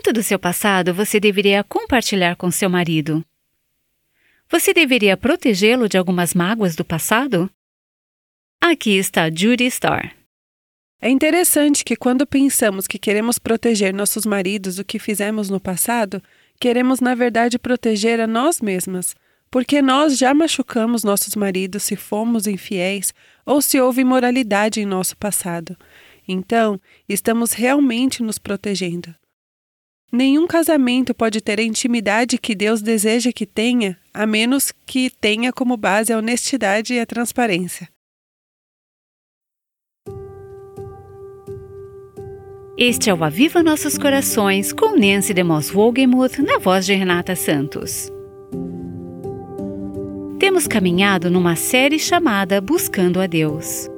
Quanto do seu passado você deveria compartilhar com seu marido? Você deveria protegê-lo de algumas mágoas do passado? Aqui está Judy Starr. É interessante que, quando pensamos que queremos proteger nossos maridos do que fizemos no passado, queremos, na verdade, proteger a nós mesmas, porque nós já machucamos nossos maridos se fomos infiéis ou se houve imoralidade em nosso passado. Então, estamos realmente nos protegendo. Nenhum casamento pode ter a intimidade que Deus deseja que tenha, a menos que tenha como base a honestidade e a transparência. Este é o Aviva Nossos Corações com Nancy DeMoss Wogemuth na voz de Renata Santos. Temos caminhado numa série chamada Buscando a Deus.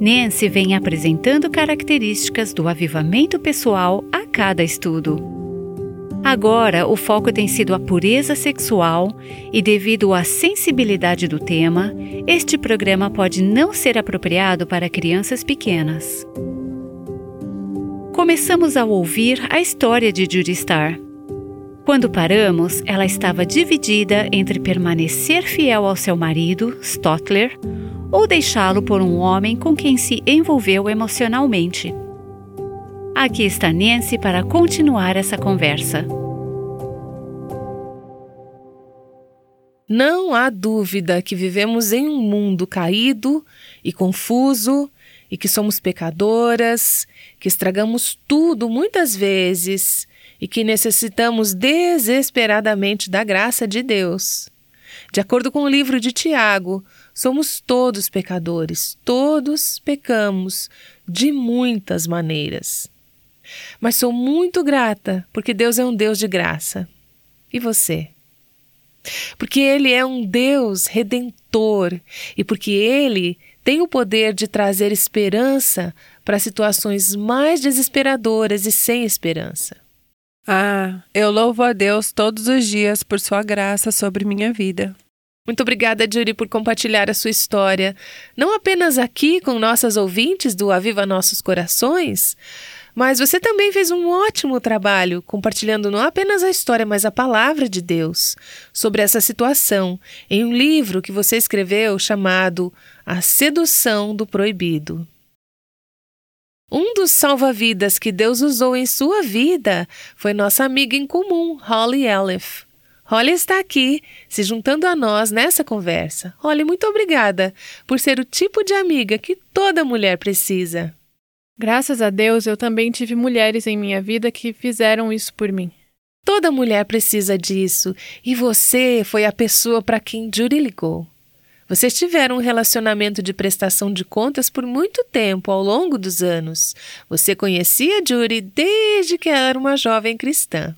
Nancy vem apresentando características do avivamento pessoal a cada estudo. Agora, o foco tem sido a pureza sexual e, devido à sensibilidade do tema, este programa pode não ser apropriado para crianças pequenas começamos a ouvir a história de Judy Starr. Quando paramos, ela estava dividida entre permanecer fiel ao seu marido, Stotler, ou deixá-lo por um homem com quem se envolveu emocionalmente. Aqui está Nancy para continuar essa conversa. Não há dúvida que vivemos em um mundo caído e confuso e que somos pecadoras, que estragamos tudo muitas vezes e que necessitamos desesperadamente da graça de Deus. De acordo com o livro de Tiago, somos todos pecadores, todos pecamos de muitas maneiras. Mas sou muito grata porque Deus é um Deus de graça. E você? Porque Ele é um Deus redentor e porque Ele tem o poder de trazer esperança para situações mais desesperadoras e sem esperança. Ah, eu louvo a Deus todos os dias por sua graça sobre minha vida. Muito obrigada, Judy, por compartilhar a sua história, não apenas aqui com nossas ouvintes do Aviva Nossos Corações, mas você também fez um ótimo trabalho compartilhando não apenas a história, mas a palavra de Deus sobre essa situação em um livro que você escreveu chamado A Sedução do Proibido. Um dos salva-vidas que Deus usou em sua vida foi nossa amiga em comum, Holly Elif. Holly está aqui, se juntando a nós nessa conversa. Holly, muito obrigada por ser o tipo de amiga que toda mulher precisa. Graças a Deus, eu também tive mulheres em minha vida que fizeram isso por mim. Toda mulher precisa disso, e você foi a pessoa para quem Judy ligou. Vocês tiveram um relacionamento de prestação de contas por muito tempo ao longo dos anos. Você conhecia Judy desde que ela era uma jovem cristã.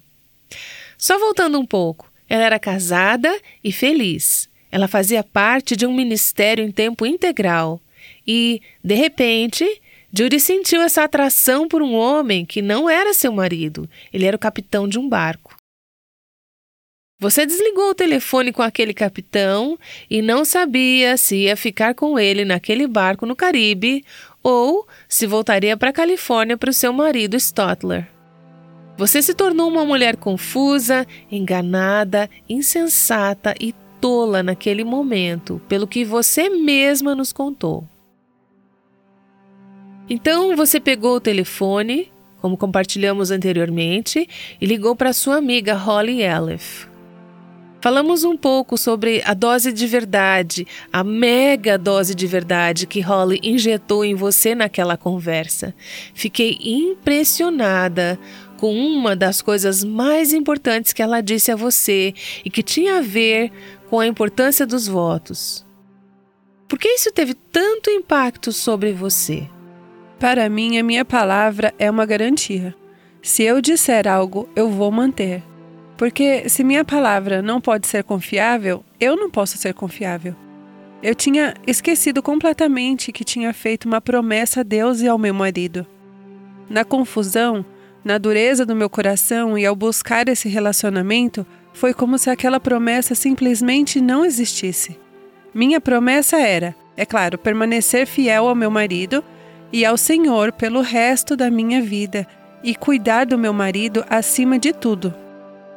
Só voltando um pouco, ela era casada e feliz. Ela fazia parte de um ministério em tempo integral. E, de repente, Judy sentiu essa atração por um homem que não era seu marido, ele era o capitão de um barco. Você desligou o telefone com aquele capitão e não sabia se ia ficar com ele naquele barco no Caribe ou se voltaria para a Califórnia para o seu marido Stotler. Você se tornou uma mulher confusa, enganada, insensata e tola naquele momento, pelo que você mesma nos contou. Então você pegou o telefone, como compartilhamos anteriormente, e ligou para sua amiga Holly Elif. Falamos um pouco sobre a dose de verdade, a mega dose de verdade que Holly injetou em você naquela conversa. Fiquei impressionada com uma das coisas mais importantes que ela disse a você e que tinha a ver com a importância dos votos. Por que isso teve tanto impacto sobre você? Para mim, a minha palavra é uma garantia. Se eu disser algo, eu vou manter. Porque se minha palavra não pode ser confiável, eu não posso ser confiável. Eu tinha esquecido completamente que tinha feito uma promessa a Deus e ao meu marido. Na confusão, na dureza do meu coração e ao buscar esse relacionamento, foi como se aquela promessa simplesmente não existisse. Minha promessa era, é claro, permanecer fiel ao meu marido e ao Senhor pelo resto da minha vida e cuidar do meu marido acima de tudo.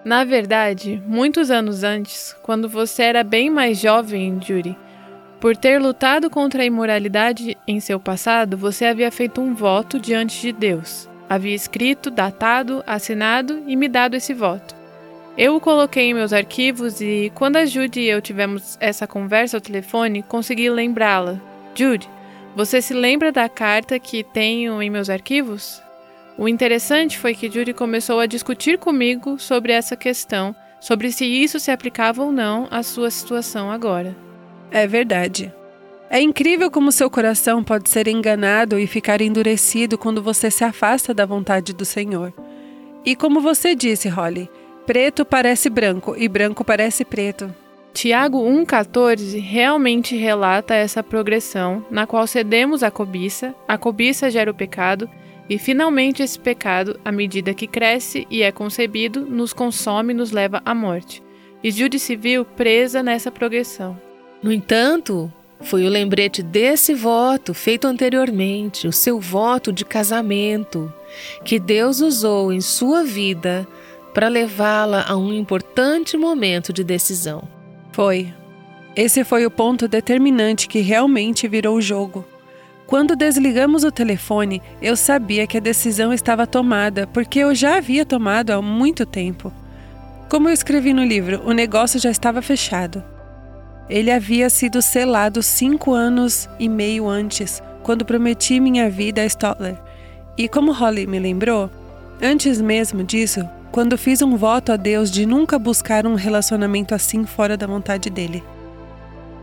Na verdade, muitos anos antes, quando você era bem mais jovem, Judy, por ter lutado contra a imoralidade em seu passado, você havia feito um voto diante de Deus. Havia escrito, datado, assinado e me dado esse voto. Eu o coloquei em meus arquivos e, quando a Judy e eu tivemos essa conversa ao telefone, consegui lembrá-la. Judy, você se lembra da carta que tenho em meus arquivos? O interessante foi que Judy começou a discutir comigo sobre essa questão, sobre se isso se aplicava ou não à sua situação agora. É verdade. É incrível como seu coração pode ser enganado e ficar endurecido quando você se afasta da vontade do Senhor. E como você disse, Holly, preto parece branco e branco parece preto. Tiago 1,14 realmente relata essa progressão na qual cedemos à cobiça, a cobiça gera o pecado, e finalmente esse pecado, à medida que cresce e é concebido, nos consome e nos leva à morte. E Jude se viu presa nessa progressão. No entanto, foi o lembrete desse voto feito anteriormente, o seu voto de casamento, que Deus usou em sua vida para levá-la a um importante momento de decisão. Foi. Esse foi o ponto determinante que realmente virou o jogo. Quando desligamos o telefone, eu sabia que a decisão estava tomada, porque eu já havia tomado há muito tempo. Como eu escrevi no livro, o negócio já estava fechado. Ele havia sido selado cinco anos e meio antes, quando prometi minha vida a Stotler. E como Holly me lembrou, antes mesmo disso, quando fiz um voto a Deus de nunca buscar um relacionamento assim fora da vontade dele.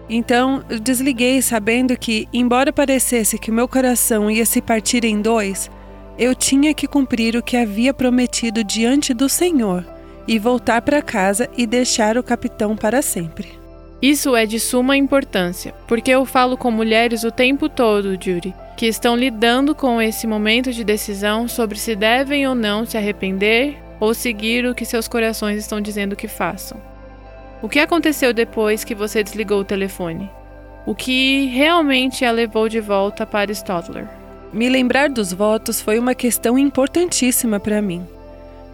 Então, eu desliguei sabendo que, embora parecesse que meu coração ia se partir em dois, eu tinha que cumprir o que havia prometido diante do Senhor e voltar para casa e deixar o capitão para sempre. Isso é de suma importância, porque eu falo com mulheres o tempo todo, Judy, que estão lidando com esse momento de decisão sobre se devem ou não se arrepender ou seguir o que seus corações estão dizendo que façam. O que aconteceu depois que você desligou o telefone? O que realmente a levou de volta para Stotler? Me lembrar dos votos foi uma questão importantíssima para mim.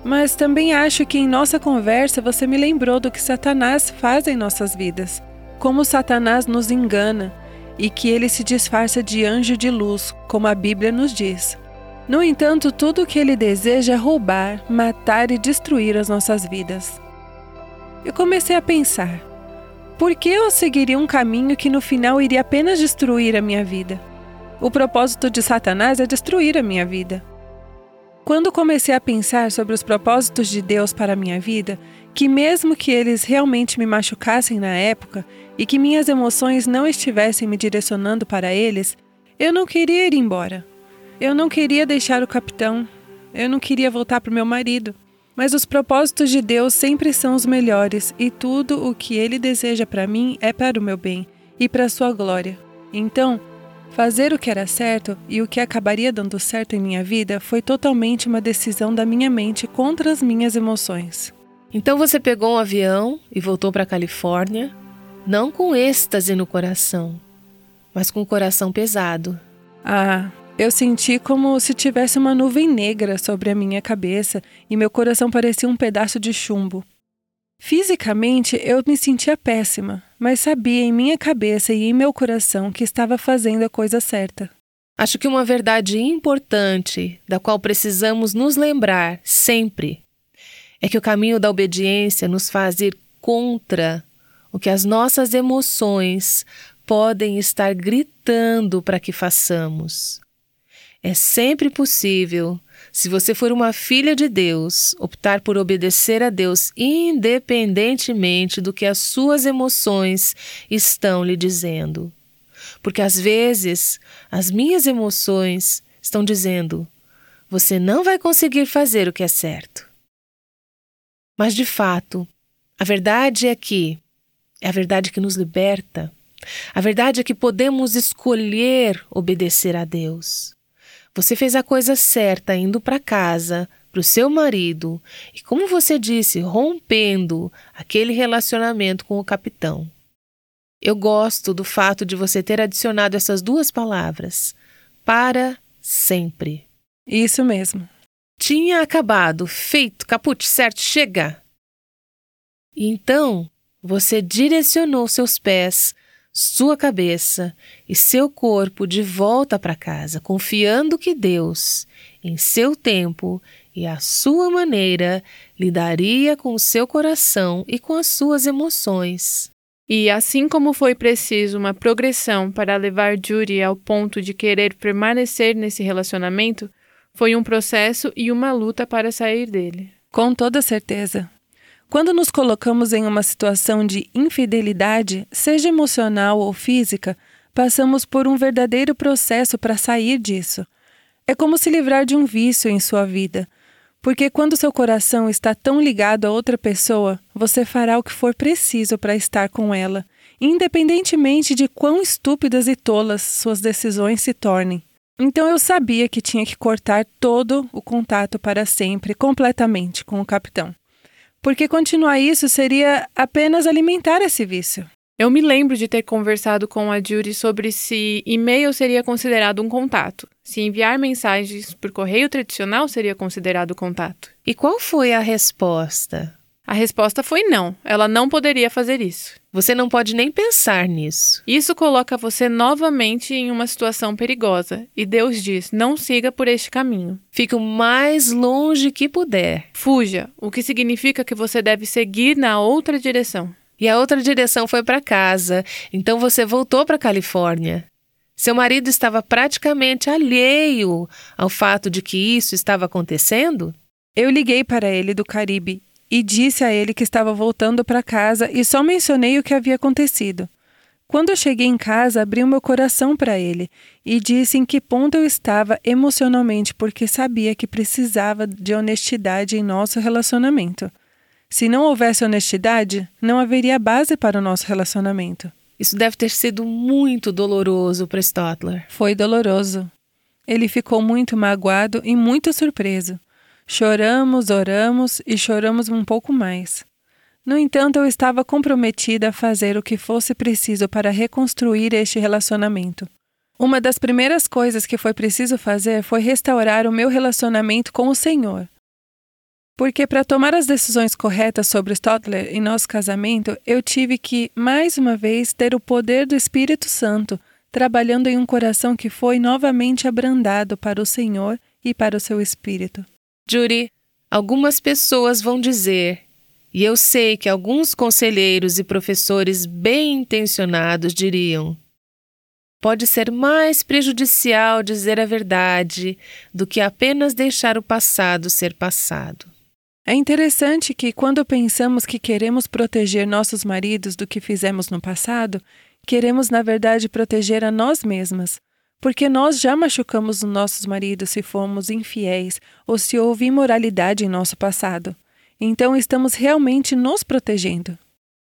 Mas também acho que em nossa conversa você me lembrou do que Satanás faz em nossas vidas, como Satanás nos engana e que ele se disfarça de anjo de luz, como a Bíblia nos diz. No entanto, tudo o que ele deseja é roubar, matar e destruir as nossas vidas. Eu comecei a pensar: por que eu seguiria um caminho que no final iria apenas destruir a minha vida? O propósito de Satanás é destruir a minha vida. Quando comecei a pensar sobre os propósitos de Deus para a minha vida, que mesmo que eles realmente me machucassem na época e que minhas emoções não estivessem me direcionando para eles, eu não queria ir embora. Eu não queria deixar o capitão. Eu não queria voltar para o meu marido. Mas os propósitos de Deus sempre são os melhores e tudo o que ele deseja para mim é para o meu bem e para a sua glória. Então, Fazer o que era certo e o que acabaria dando certo em minha vida foi totalmente uma decisão da minha mente contra as minhas emoções. Então você pegou um avião e voltou para a Califórnia, não com êxtase no coração, mas com o coração pesado. Ah, eu senti como se tivesse uma nuvem negra sobre a minha cabeça e meu coração parecia um pedaço de chumbo. Fisicamente, eu me sentia péssima, mas sabia em minha cabeça e em meu coração que estava fazendo a coisa certa. Acho que uma verdade importante, da qual precisamos nos lembrar sempre, é que o caminho da obediência nos faz ir contra o que as nossas emoções podem estar gritando para que façamos. É sempre possível se você for uma filha de Deus, optar por obedecer a Deus independentemente do que as suas emoções estão lhe dizendo. Porque às vezes as minhas emoções estão dizendo: você não vai conseguir fazer o que é certo. Mas de fato, a verdade é que é a verdade que nos liberta. A verdade é que podemos escolher obedecer a Deus. Você fez a coisa certa indo para casa, para o seu marido e, como você disse, rompendo aquele relacionamento com o capitão. Eu gosto do fato de você ter adicionado essas duas palavras, para sempre. Isso mesmo. Tinha acabado, feito, caput, certo, chega. Então você direcionou seus pés, sua cabeça e seu corpo de volta para casa, confiando que Deus, em seu tempo e à sua maneira, lidaria com o seu coração e com as suas emoções. E assim como foi preciso uma progressão para levar Judy ao ponto de querer permanecer nesse relacionamento, foi um processo e uma luta para sair dele. Com toda certeza. Quando nos colocamos em uma situação de infidelidade, seja emocional ou física, passamos por um verdadeiro processo para sair disso. É como se livrar de um vício em sua vida. Porque quando seu coração está tão ligado a outra pessoa, você fará o que for preciso para estar com ela, independentemente de quão estúpidas e tolas suas decisões se tornem. Então eu sabia que tinha que cortar todo o contato para sempre, completamente, com o capitão. Porque continuar isso seria apenas alimentar esse vício. Eu me lembro de ter conversado com a Judy sobre se e-mail seria considerado um contato, se enviar mensagens por correio tradicional seria considerado contato. E qual foi a resposta? A resposta foi não, ela não poderia fazer isso. Você não pode nem pensar nisso. Isso coloca você novamente em uma situação perigosa, e Deus diz: não siga por este caminho. Fique o mais longe que puder. Fuja, o que significa que você deve seguir na outra direção e a outra direção foi para casa. Então você voltou para a Califórnia. Seu marido estava praticamente alheio ao fato de que isso estava acontecendo? Eu liguei para ele do Caribe e disse a ele que estava voltando para casa e só mencionei o que havia acontecido. Quando eu cheguei em casa, abri o meu coração para ele e disse em que ponto eu estava emocionalmente, porque sabia que precisava de honestidade em nosso relacionamento. Se não houvesse honestidade, não haveria base para o nosso relacionamento. Isso deve ter sido muito doloroso para Stotler. Foi doloroso. Ele ficou muito magoado e muito surpreso. Choramos, oramos e choramos um pouco mais. No entanto, eu estava comprometida a fazer o que fosse preciso para reconstruir este relacionamento. Uma das primeiras coisas que foi preciso fazer foi restaurar o meu relacionamento com o Senhor. Porque para tomar as decisões corretas sobre Stotler e nosso casamento, eu tive que, mais uma vez, ter o poder do Espírito Santo trabalhando em um coração que foi novamente abrandado para o Senhor e para o seu Espírito. Judy, algumas pessoas vão dizer, e eu sei que alguns conselheiros e professores bem intencionados diriam: pode ser mais prejudicial dizer a verdade do que apenas deixar o passado ser passado. É interessante que, quando pensamos que queremos proteger nossos maridos do que fizemos no passado, queremos, na verdade, proteger a nós mesmas, porque nós já machucamos os nossos maridos se fomos infiéis ou se houve imoralidade em nosso passado. Então, estamos realmente nos protegendo.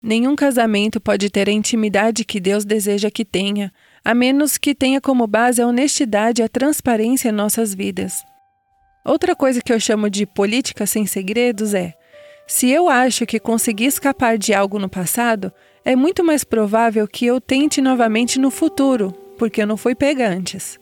Nenhum casamento pode ter a intimidade que Deus deseja que tenha, a menos que tenha como base a honestidade e a transparência em nossas vidas. Outra coisa que eu chamo de política sem segredos é: se eu acho que consegui escapar de algo no passado, é muito mais provável que eu tente novamente no futuro, porque eu não fui pega antes.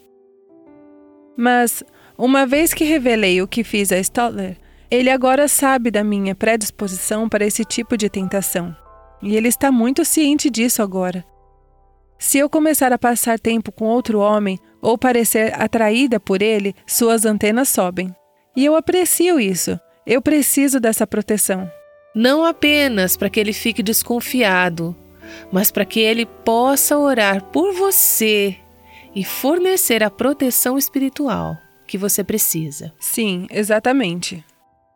Mas, uma vez que revelei o que fiz a Stotler, ele agora sabe da minha predisposição para esse tipo de tentação. E ele está muito ciente disso agora. Se eu começar a passar tempo com outro homem ou parecer atraída por ele, suas antenas sobem. E eu aprecio isso. Eu preciso dessa proteção. Não apenas para que ele fique desconfiado, mas para que ele possa orar por você e fornecer a proteção espiritual que você precisa. Sim, exatamente.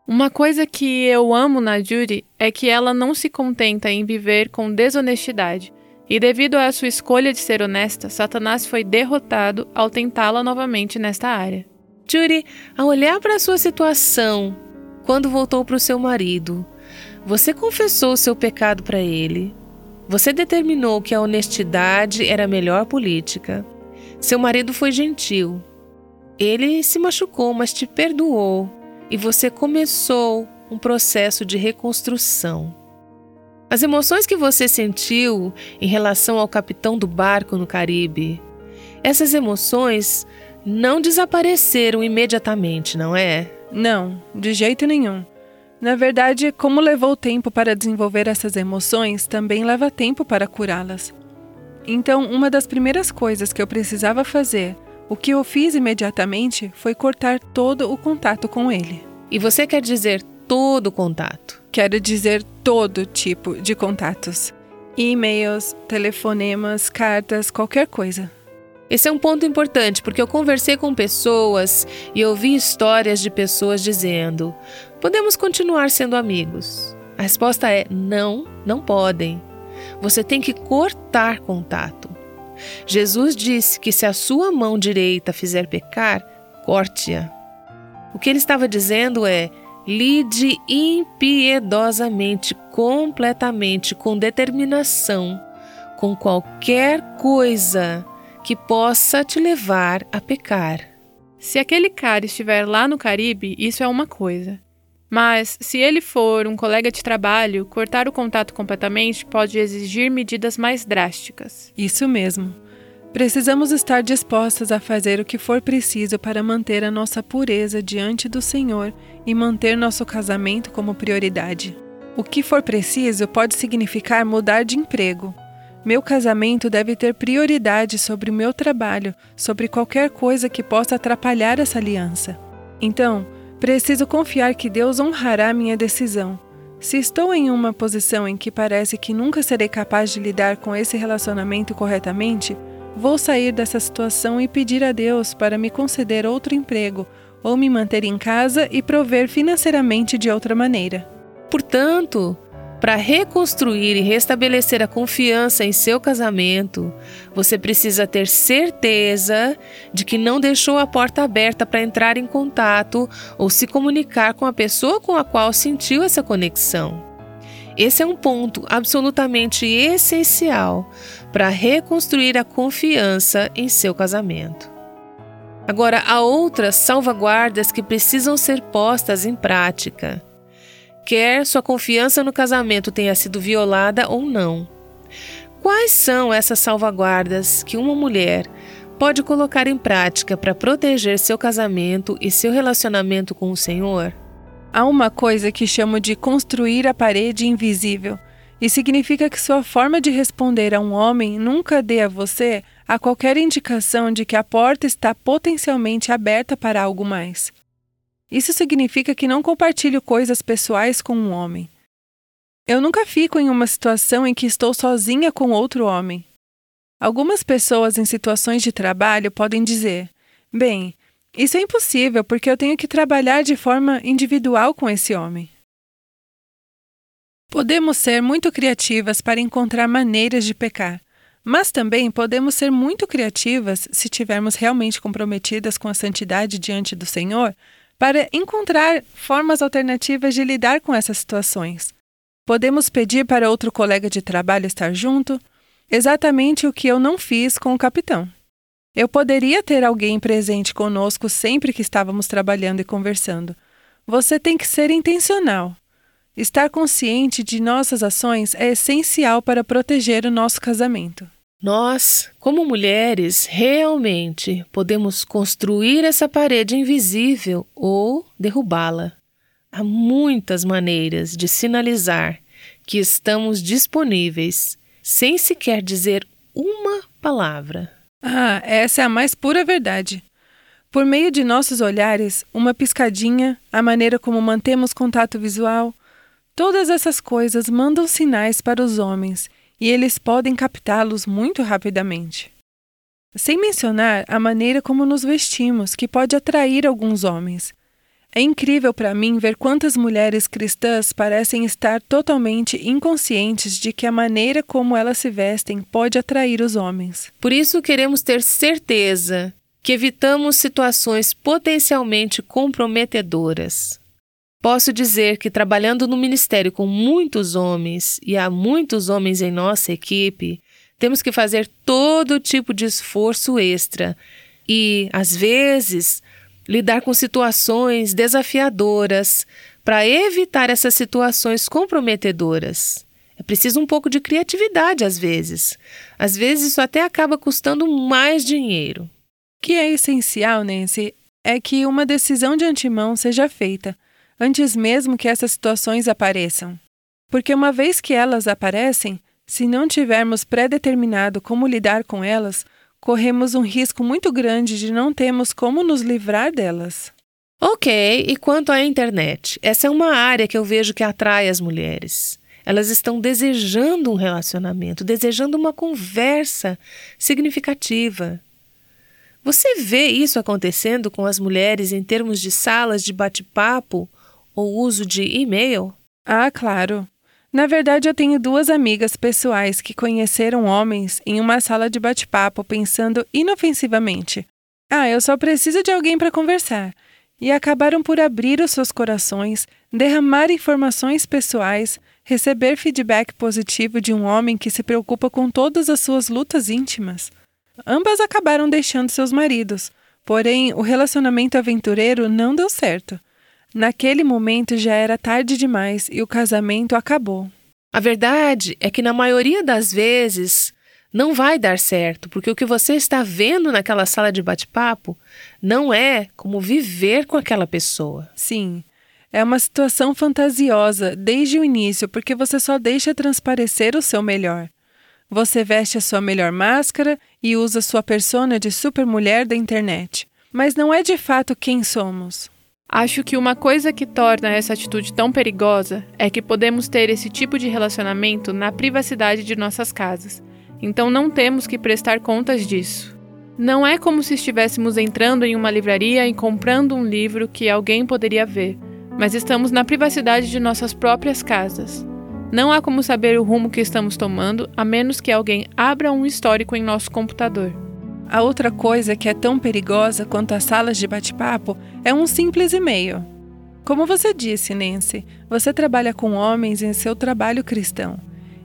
Uma coisa que eu amo na Judy é que ela não se contenta em viver com desonestidade. E devido à sua escolha de ser honesta, Satanás foi derrotado ao tentá-la novamente nesta área. Judy, ao olhar para a sua situação, quando voltou para o seu marido, você confessou o seu pecado para ele. Você determinou que a honestidade era a melhor política. Seu marido foi gentil. Ele se machucou, mas te perdoou. E você começou um processo de reconstrução. As emoções que você sentiu em relação ao capitão do barco no Caribe, essas emoções não desapareceram imediatamente, não é? Não, de jeito nenhum. Na verdade, como levou tempo para desenvolver essas emoções, também leva tempo para curá-las. Então, uma das primeiras coisas que eu precisava fazer, o que eu fiz imediatamente, foi cortar todo o contato com ele. E você quer dizer todo o contato? Quero dizer todo tipo de contatos: e-mails, telefonemas, cartas, qualquer coisa. Esse é um ponto importante porque eu conversei com pessoas e ouvi histórias de pessoas dizendo: podemos continuar sendo amigos. A resposta é: não, não podem. Você tem que cortar contato. Jesus disse que se a sua mão direita fizer pecar, corte-a. O que ele estava dizendo é: lide impiedosamente, completamente, com determinação, com qualquer coisa que possa te levar a pecar. Se aquele cara estiver lá no Caribe, isso é uma coisa. Mas, se ele for um colega de trabalho, cortar o contato completamente pode exigir medidas mais drásticas. Isso mesmo. Precisamos estar dispostas a fazer o que for preciso para manter a nossa pureza diante do Senhor e manter nosso casamento como prioridade. O que for preciso pode significar mudar de emprego, meu casamento deve ter prioridade sobre o meu trabalho, sobre qualquer coisa que possa atrapalhar essa aliança. Então, preciso confiar que Deus honrará minha decisão. Se estou em uma posição em que parece que nunca serei capaz de lidar com esse relacionamento corretamente, vou sair dessa situação e pedir a Deus para me conceder outro emprego ou me manter em casa e prover financeiramente de outra maneira. Portanto, para reconstruir e restabelecer a confiança em seu casamento, você precisa ter certeza de que não deixou a porta aberta para entrar em contato ou se comunicar com a pessoa com a qual sentiu essa conexão. Esse é um ponto absolutamente essencial para reconstruir a confiança em seu casamento. Agora, há outras salvaguardas que precisam ser postas em prática quer sua confiança no casamento tenha sido violada ou não. Quais são essas salvaguardas que uma mulher pode colocar em prática para proteger seu casamento e seu relacionamento com o Senhor? Há uma coisa que chamo de construir a parede invisível, e significa que sua forma de responder a um homem nunca dê a você a qualquer indicação de que a porta está potencialmente aberta para algo mais. Isso significa que não compartilho coisas pessoais com um homem. Eu nunca fico em uma situação em que estou sozinha com outro homem. Algumas pessoas em situações de trabalho podem dizer: bem, isso é impossível porque eu tenho que trabalhar de forma individual com esse homem. Podemos ser muito criativas para encontrar maneiras de pecar, mas também podemos ser muito criativas se estivermos realmente comprometidas com a santidade diante do Senhor para encontrar formas alternativas de lidar com essas situações. Podemos pedir para outro colega de trabalho estar junto, exatamente o que eu não fiz com o capitão. Eu poderia ter alguém presente conosco sempre que estávamos trabalhando e conversando. Você tem que ser intencional. Estar consciente de nossas ações é essencial para proteger o nosso casamento. Nós, como mulheres, realmente podemos construir essa parede invisível ou derrubá-la. Há muitas maneiras de sinalizar que estamos disponíveis, sem sequer dizer uma palavra. Ah, essa é a mais pura verdade. Por meio de nossos olhares, uma piscadinha, a maneira como mantemos contato visual, todas essas coisas mandam sinais para os homens e eles podem captá-los muito rapidamente. Sem mencionar a maneira como nos vestimos, que pode atrair alguns homens. É incrível para mim ver quantas mulheres cristãs parecem estar totalmente inconscientes de que a maneira como elas se vestem pode atrair os homens. Por isso queremos ter certeza que evitamos situações potencialmente comprometedoras. Posso dizer que trabalhando no ministério com muitos homens, e há muitos homens em nossa equipe, temos que fazer todo tipo de esforço extra e, às vezes, lidar com situações desafiadoras para evitar essas situações comprometedoras. É preciso um pouco de criatividade às vezes. Às vezes isso até acaba custando mais dinheiro. O que é essencial, Nancy, é que uma decisão de antemão seja feita, antes mesmo que essas situações apareçam. Porque uma vez que elas aparecem, se não tivermos pré-determinado como lidar com elas, corremos um risco muito grande de não termos como nos livrar delas. Ok, e quanto à internet? Essa é uma área que eu vejo que atrai as mulheres. Elas estão desejando um relacionamento, desejando uma conversa significativa. Você vê isso acontecendo com as mulheres em termos de salas de bate-papo ou uso de e-mail? Ah, claro. Na verdade, eu tenho duas amigas pessoais que conheceram homens em uma sala de bate-papo pensando inofensivamente: ah, eu só preciso de alguém para conversar e acabaram por abrir os seus corações, derramar informações pessoais, receber feedback positivo de um homem que se preocupa com todas as suas lutas íntimas. Ambas acabaram deixando seus maridos, porém o relacionamento aventureiro não deu certo. Naquele momento já era tarde demais e o casamento acabou. A verdade é que, na maioria das vezes, não vai dar certo, porque o que você está vendo naquela sala de bate-papo não é como viver com aquela pessoa. Sim. É uma situação fantasiosa desde o início, porque você só deixa transparecer o seu melhor. Você veste a sua melhor máscara e usa sua persona de supermulher da internet, mas não é de fato quem somos. Acho que uma coisa que torna essa atitude tão perigosa é que podemos ter esse tipo de relacionamento na privacidade de nossas casas então não temos que prestar contas disso. Não é como se estivéssemos entrando em uma livraria e comprando um livro que alguém poderia ver, mas estamos na privacidade de nossas próprias casas. Não há como saber o rumo que estamos tomando a menos que alguém abra um histórico em nosso computador. A outra coisa que é tão perigosa quanto as salas de bate-papo é um simples e-mail. Como você disse, Nancy, você trabalha com homens em seu trabalho cristão.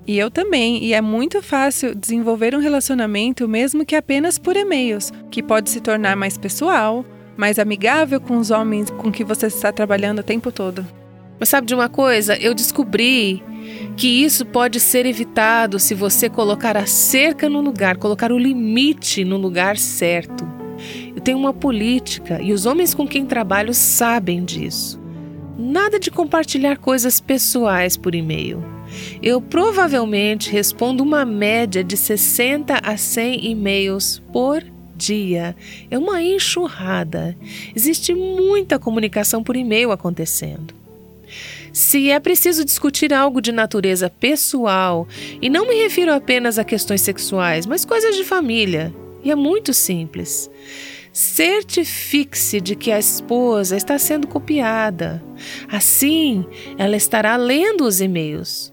E eu também, e é muito fácil desenvolver um relacionamento mesmo que apenas por e-mails, que pode se tornar mais pessoal, mais amigável com os homens com que você está trabalhando o tempo todo. Mas sabe de uma coisa? Eu descobri que isso pode ser evitado se você colocar a cerca no lugar, colocar o limite no lugar certo. Eu tenho uma política e os homens com quem trabalho sabem disso. Nada de compartilhar coisas pessoais por e-mail. Eu provavelmente respondo uma média de 60 a 100 e-mails por dia. É uma enxurrada. Existe muita comunicação por e-mail acontecendo. Se é preciso discutir algo de natureza pessoal, e não me refiro apenas a questões sexuais, mas coisas de família, e é muito simples. Certifique-se de que a esposa está sendo copiada. Assim, ela estará lendo os e-mails.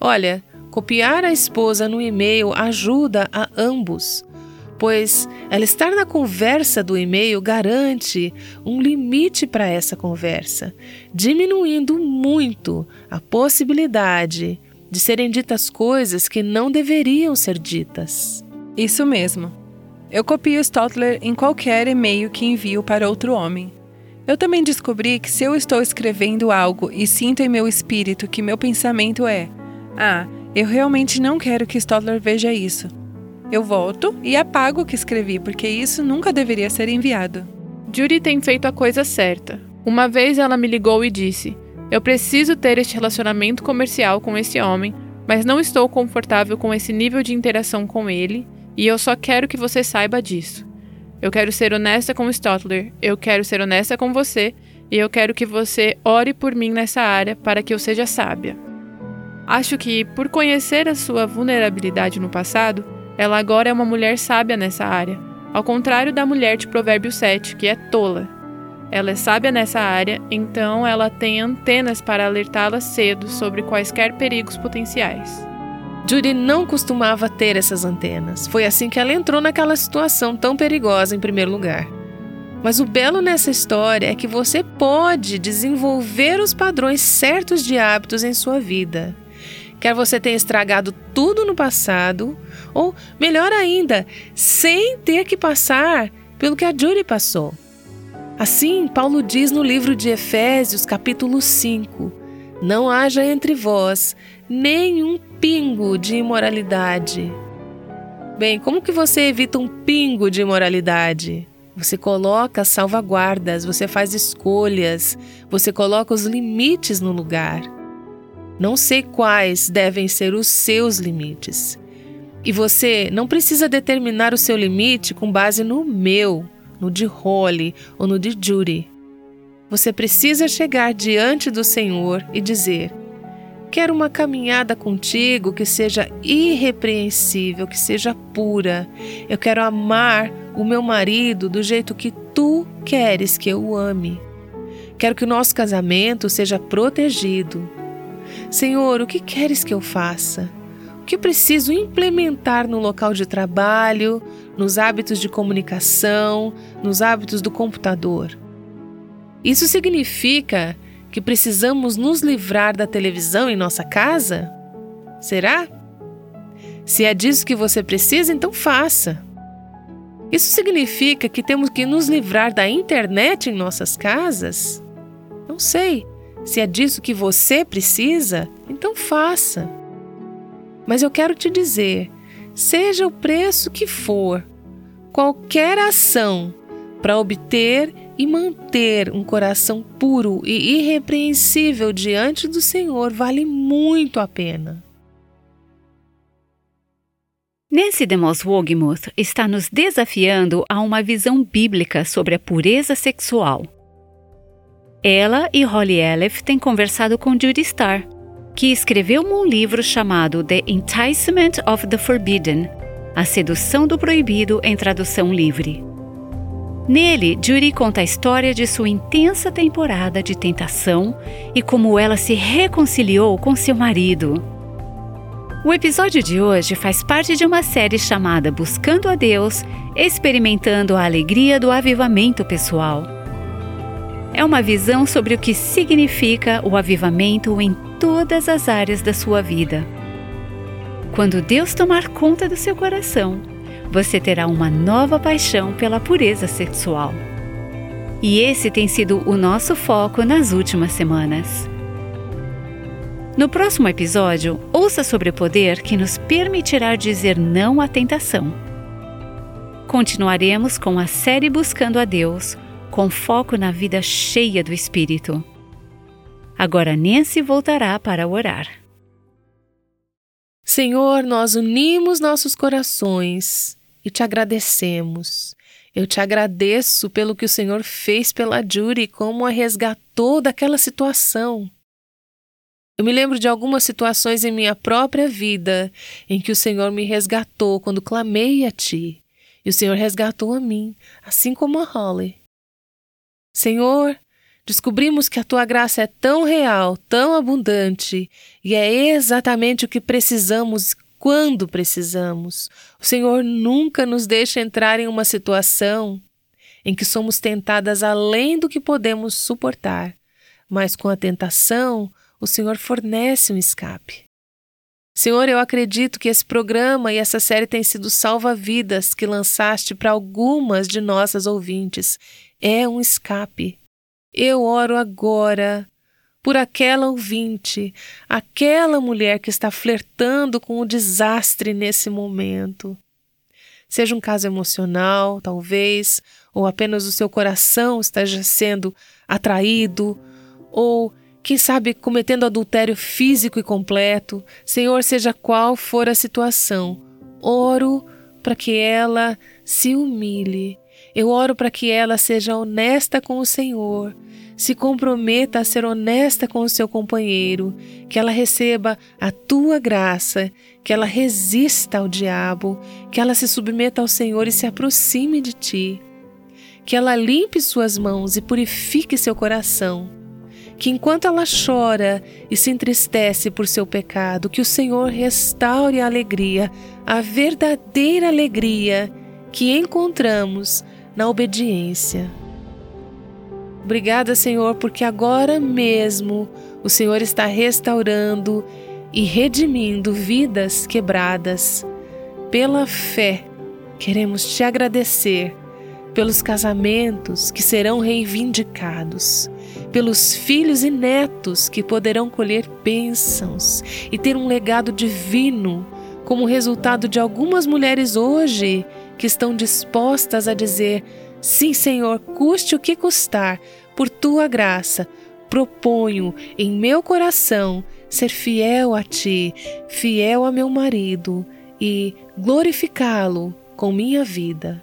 Olha, copiar a esposa no e-mail ajuda a ambos, pois ela estar na conversa do e-mail garante um limite para essa conversa, diminuindo muito a possibilidade de serem ditas coisas que não deveriam ser ditas. Isso mesmo. Eu copio Stotler em qualquer e-mail que envio para outro homem. Eu também descobri que se eu estou escrevendo algo e sinto em meu espírito que meu pensamento é ah, eu realmente não quero que Stodler veja isso. Eu volto e apago o que escrevi, porque isso nunca deveria ser enviado. Judy tem feito a coisa certa. Uma vez ela me ligou e disse: Eu preciso ter este relacionamento comercial com esse homem, mas não estou confortável com esse nível de interação com ele, e eu só quero que você saiba disso. Eu quero ser honesta com Stotler, eu quero ser honesta com você, e eu quero que você ore por mim nessa área para que eu seja sábia. Acho que, por conhecer a sua vulnerabilidade no passado, ela agora é uma mulher sábia nessa área, ao contrário da mulher de Provérbio 7, que é tola. Ela é sábia nessa área, então ela tem antenas para alertá-la cedo sobre quaisquer perigos potenciais. Judy não costumava ter essas antenas. Foi assim que ela entrou naquela situação tão perigosa em primeiro lugar. Mas o belo nessa história é que você pode desenvolver os padrões certos de hábitos em sua vida. Quer você tenha estragado tudo no passado, ou melhor ainda, sem ter que passar pelo que a Judy passou. Assim, Paulo diz no livro de Efésios, capítulo 5: Não haja entre vós nenhum pingo de imoralidade. Bem, como que você evita um pingo de imoralidade? Você coloca salvaguardas, você faz escolhas, você coloca os limites no lugar. Não sei quais devem ser os seus limites. E você não precisa determinar o seu limite com base no meu, no de Holly ou no de Judy. Você precisa chegar diante do Senhor e dizer: Quero uma caminhada contigo que seja irrepreensível, que seja pura. Eu quero amar o meu marido do jeito que tu queres que eu o ame. Quero que o nosso casamento seja protegido. Senhor, o que queres que eu faça? O que preciso implementar no local de trabalho, nos hábitos de comunicação, nos hábitos do computador? Isso significa que precisamos nos livrar da televisão em nossa casa? Será? Se é disso que você precisa, então faça. Isso significa que temos que nos livrar da internet em nossas casas? Não sei. Se é disso que você precisa, então faça. Mas eu quero te dizer: seja o preço que for, qualquer ação para obter e manter um coração puro e irrepreensível diante do Senhor vale muito a pena. Nancy DeMoss Wogemuth está nos desafiando a uma visão bíblica sobre a pureza sexual. Ela e Holly Aleph têm conversado com Judy Starr, que escreveu um livro chamado The Enticement of the Forbidden A Sedução do Proibido em tradução livre. Nele, Judy conta a história de sua intensa temporada de tentação e como ela se reconciliou com seu marido. O episódio de hoje faz parte de uma série chamada Buscando a Deus, experimentando a alegria do avivamento pessoal. É uma visão sobre o que significa o avivamento em todas as áreas da sua vida. Quando Deus tomar conta do seu coração, você terá uma nova paixão pela pureza sexual. E esse tem sido o nosso foco nas últimas semanas. No próximo episódio, ouça sobre o poder que nos permitirá dizer não à tentação. Continuaremos com a série Buscando a Deus, com foco na vida cheia do Espírito. Agora Nancy voltará para orar. Senhor, nós unimos nossos corações e te agradecemos. Eu te agradeço pelo que o Senhor fez pela Judy, como a resgatou daquela situação. Eu me lembro de algumas situações em minha própria vida em que o Senhor me resgatou quando clamei a Ti, e o Senhor resgatou a mim, assim como a Holly. Senhor, descobrimos que a Tua graça é tão real, tão abundante, e é exatamente o que precisamos quando precisamos. O Senhor nunca nos deixa entrar em uma situação em que somos tentadas além do que podemos suportar, mas com a tentação, o Senhor fornece um escape. Senhor, eu acredito que esse programa e essa série têm sido salva-vidas que lançaste para algumas de nossas ouvintes. É um escape. Eu oro agora por aquela ouvinte, aquela mulher que está flertando com o desastre nesse momento. Seja um caso emocional, talvez, ou apenas o seu coração esteja sendo atraído, ou quem sabe cometendo adultério físico e completo, Senhor, seja qual for a situação, oro para que ela se humilhe. Eu oro para que ela seja honesta com o Senhor, se comprometa a ser honesta com o seu companheiro, que ela receba a tua graça, que ela resista ao diabo, que ela se submeta ao Senhor e se aproxime de ti, que ela limpe suas mãos e purifique seu coração. Que enquanto ela chora e se entristece por seu pecado, que o Senhor restaure a alegria, a verdadeira alegria que encontramos na obediência. Obrigada, Senhor, porque agora mesmo o Senhor está restaurando e redimindo vidas quebradas. Pela fé, queremos te agradecer pelos casamentos que serão reivindicados pelos filhos e netos que poderão colher bênçãos e ter um legado divino, como resultado de algumas mulheres hoje que estão dispostas a dizer: Sim, Senhor, custe o que custar, por tua graça, proponho em meu coração ser fiel a ti, fiel a meu marido e glorificá-lo com minha vida.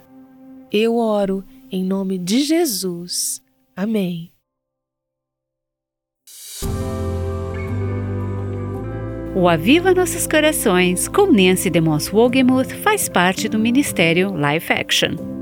Eu oro em nome de Jesus. Amém. O Aviva Nossos Corações, com Nancy DeMoss Wogemuth, faz parte do Ministério Life Action.